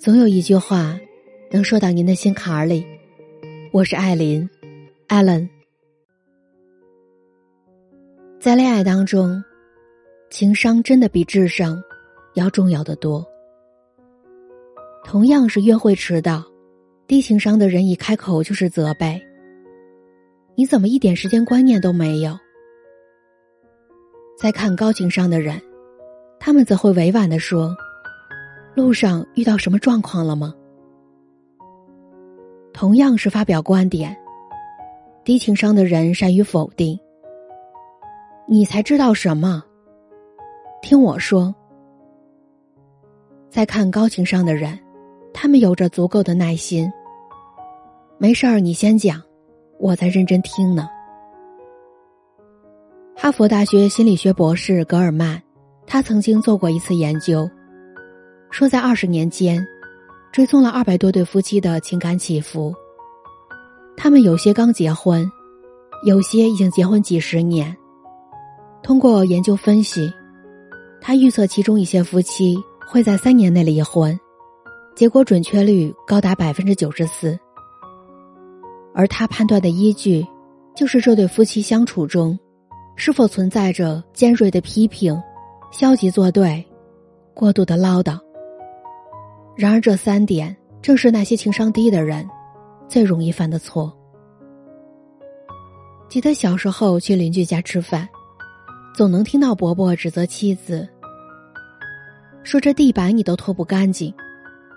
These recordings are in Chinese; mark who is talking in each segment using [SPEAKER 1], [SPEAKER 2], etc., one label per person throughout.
[SPEAKER 1] 总有一句话能说到您的心坎儿里。我是艾琳，Allen。在恋爱当中，情商真的比智商要重要的多。同样是约会迟到，低情商的人一开口就是责备：“你怎么一点时间观念都没有？”再看高情商的人，他们则会委婉的说。路上遇到什么状况了吗？同样是发表观点，低情商的人善于否定。你才知道什么？听我说。再看高情商的人，他们有着足够的耐心。没事儿，你先讲，我在认真听呢。哈佛大学心理学博士格尔曼，他曾经做过一次研究。说，在二十年间，追踪了二百多对夫妻的情感起伏。他们有些刚结婚，有些已经结婚几十年。通过研究分析，他预测其中一些夫妻会在三年内离婚，结果准确率高达百分之九十四。而他判断的依据，就是这对夫妻相处中，是否存在着尖锐的批评、消极作对、过度的唠叨。然而，这三点正是那些情商低的人最容易犯的错。记得小时候去邻居家吃饭，总能听到伯伯指责妻子，说：“这地板你都拖不干净，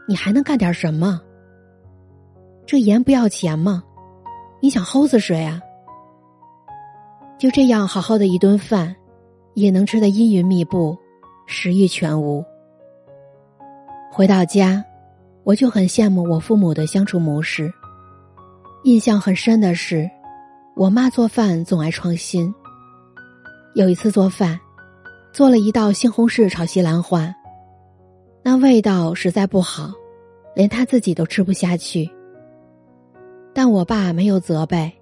[SPEAKER 1] 你还能干点什么？这盐不要钱吗？你想齁死谁啊？”就这样，好好的一顿饭，也能吃得阴云密布，食欲全无。回到家，我就很羡慕我父母的相处模式。印象很深的是，我妈做饭总爱创新。有一次做饭，做了一道西红柿炒西兰花，那味道实在不好，连她自己都吃不下去。但我爸没有责备，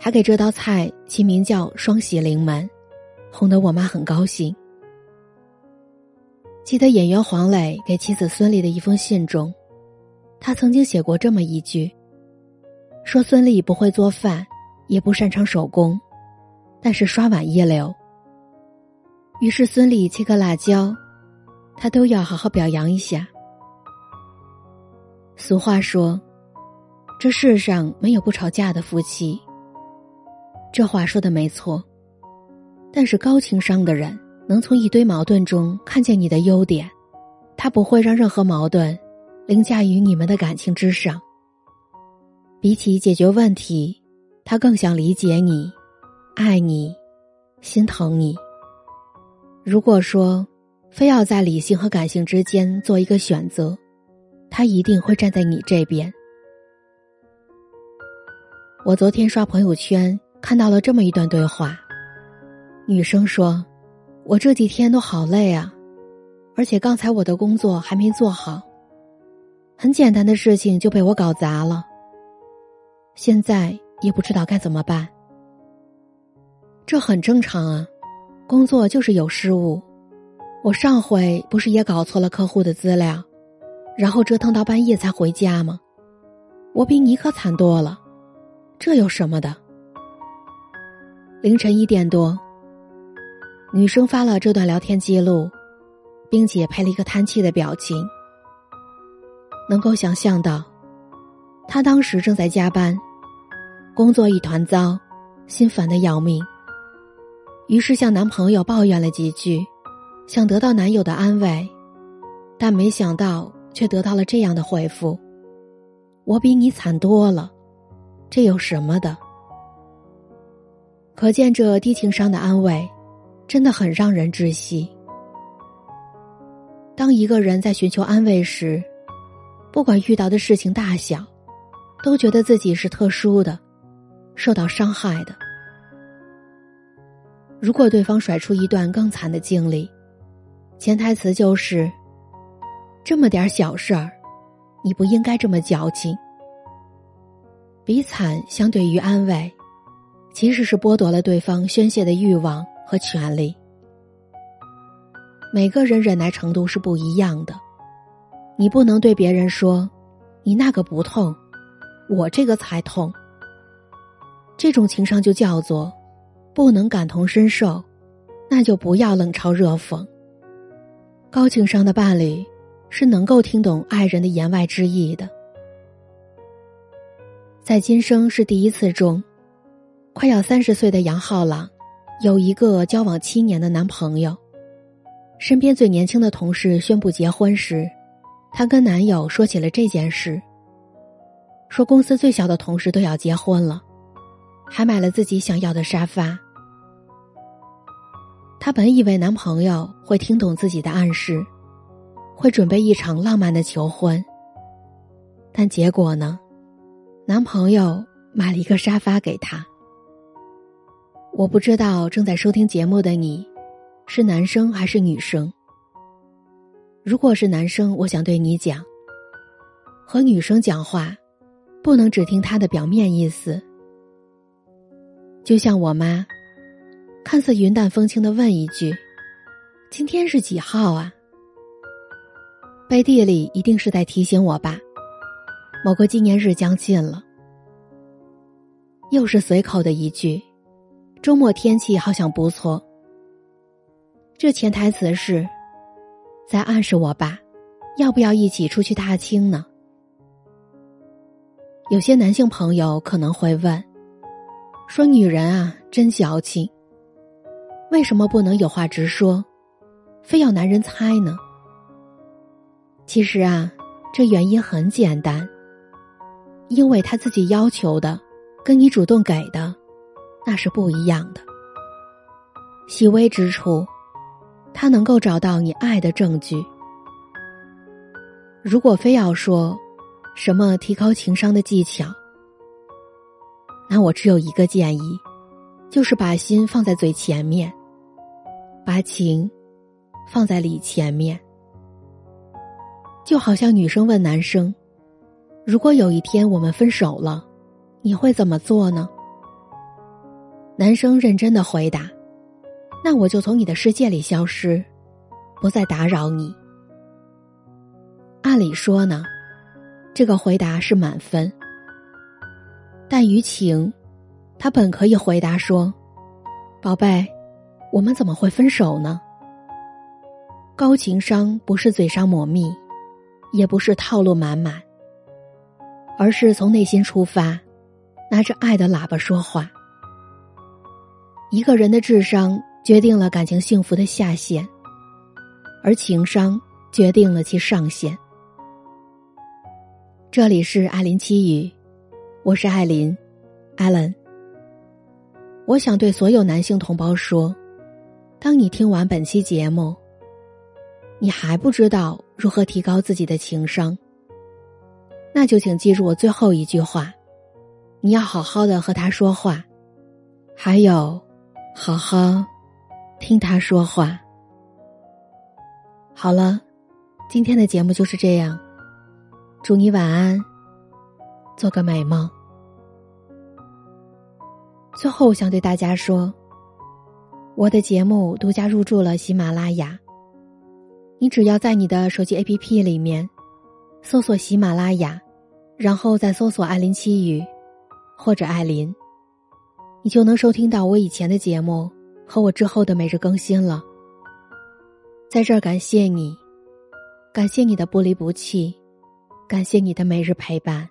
[SPEAKER 1] 还给这道菜起名叫“双喜临门”，哄得我妈很高兴。记得演员黄磊给妻子孙俪的一封信中，他曾经写过这么一句：“说孙俪不会做饭，也不擅长手工，但是刷碗一流。”于是孙俪切个辣椒，他都要好好表扬一下。俗话说：“这世上没有不吵架的夫妻。”这话说的没错，但是高情商的人。能从一堆矛盾中看见你的优点，他不会让任何矛盾凌驾于你们的感情之上。比起解决问题，他更想理解你、爱你、心疼你。如果说非要在理性和感性之间做一个选择，他一定会站在你这边。我昨天刷朋友圈看到了这么一段对话，女生说。我这几天都好累啊，而且刚才我的工作还没做好，很简单的事情就被我搞砸了。现在也不知道该怎么办。这很正常啊，工作就是有失误。我上回不是也搞错了客户的资料，然后折腾到半夜才回家吗？我比你可惨多了，这有什么的？凌晨一点多。女生发了这段聊天记录，并且配了一个叹气的表情。能够想象到，她当时正在加班，工作一团糟，心烦的要命。于是向男朋友抱怨了几句，想得到男友的安慰，但没想到却得到了这样的回复：“我比你惨多了，这有什么的？”可见这低情商的安慰。真的很让人窒息。当一个人在寻求安慰时，不管遇到的事情大小，都觉得自己是特殊的，受到伤害的。如果对方甩出一段更惨的经历，潜台词就是：“这么点小事儿，你不应该这么矫情。”比惨相对于安慰，其实是剥夺了对方宣泄的欲望。和权利，每个人忍耐程度是不一样的。你不能对别人说：“你那个不痛，我这个才痛。”这种情商就叫做不能感同身受，那就不要冷嘲热讽。高情商的伴侣是能够听懂爱人的言外之意的。在今生是第一次中，快要三十岁的杨浩朗有一个交往七年的男朋友。身边最年轻的同事宣布结婚时，她跟男友说起了这件事，说公司最小的同事都要结婚了。还买了自己想要的沙发。她本以为男朋友会听懂自己的暗示，会准备一场浪漫的求婚。但结果呢？男朋友买了一个沙发给她。我不知道正在收听节目的你，是男生还是女生。如果是男生，我想对你讲：和女生讲话，不能只听她的表面意思。就像我妈，看似云淡风轻的问一句：“今天是几号啊？”背地里一定是在提醒我吧，某个纪念日将近了。又是随口的一句：“周末天气好像不错。”这潜台词是，在暗示我爸，要不要一起出去踏青呢？有些男性朋友可能会问。说女人啊，真矫情。为什么不能有话直说，非要男人猜呢？其实啊，这原因很简单，因为他自己要求的，跟你主动给的，那是不一样的。细微之处，他能够找到你爱的证据。如果非要说，什么提高情商的技巧？那我只有一个建议，就是把心放在嘴前面，把情放在理前面。就好像女生问男生：“如果有一天我们分手了，你会怎么做呢？”男生认真的回答：“那我就从你的世界里消失，不再打扰你。”按理说呢，这个回答是满分。但于情，他本可以回答说：“宝贝，我们怎么会分手呢？”高情商不是嘴上抹蜜，也不是套路满满，而是从内心出发，拿着爱的喇叭说话。一个人的智商决定了感情幸福的下限，而情商决定了其上限。这里是艾琳七语。我是艾琳，Allen。我想对所有男性同胞说：，当你听完本期节目，你还不知道如何提高自己的情商，那就请记住我最后一句话：你要好好的和他说话，还有，好好听他说话。好了，今天的节目就是这样，祝你晚安，做个美梦。最后我想对大家说，我的节目独家入驻了喜马拉雅。你只要在你的手机 APP 里面搜索喜马拉雅，然后再搜索“艾琳七语”或者“艾琳”，你就能收听到我以前的节目和我之后的每日更新了。在这儿感谢你，感谢你的不离不弃，感谢你的每日陪伴。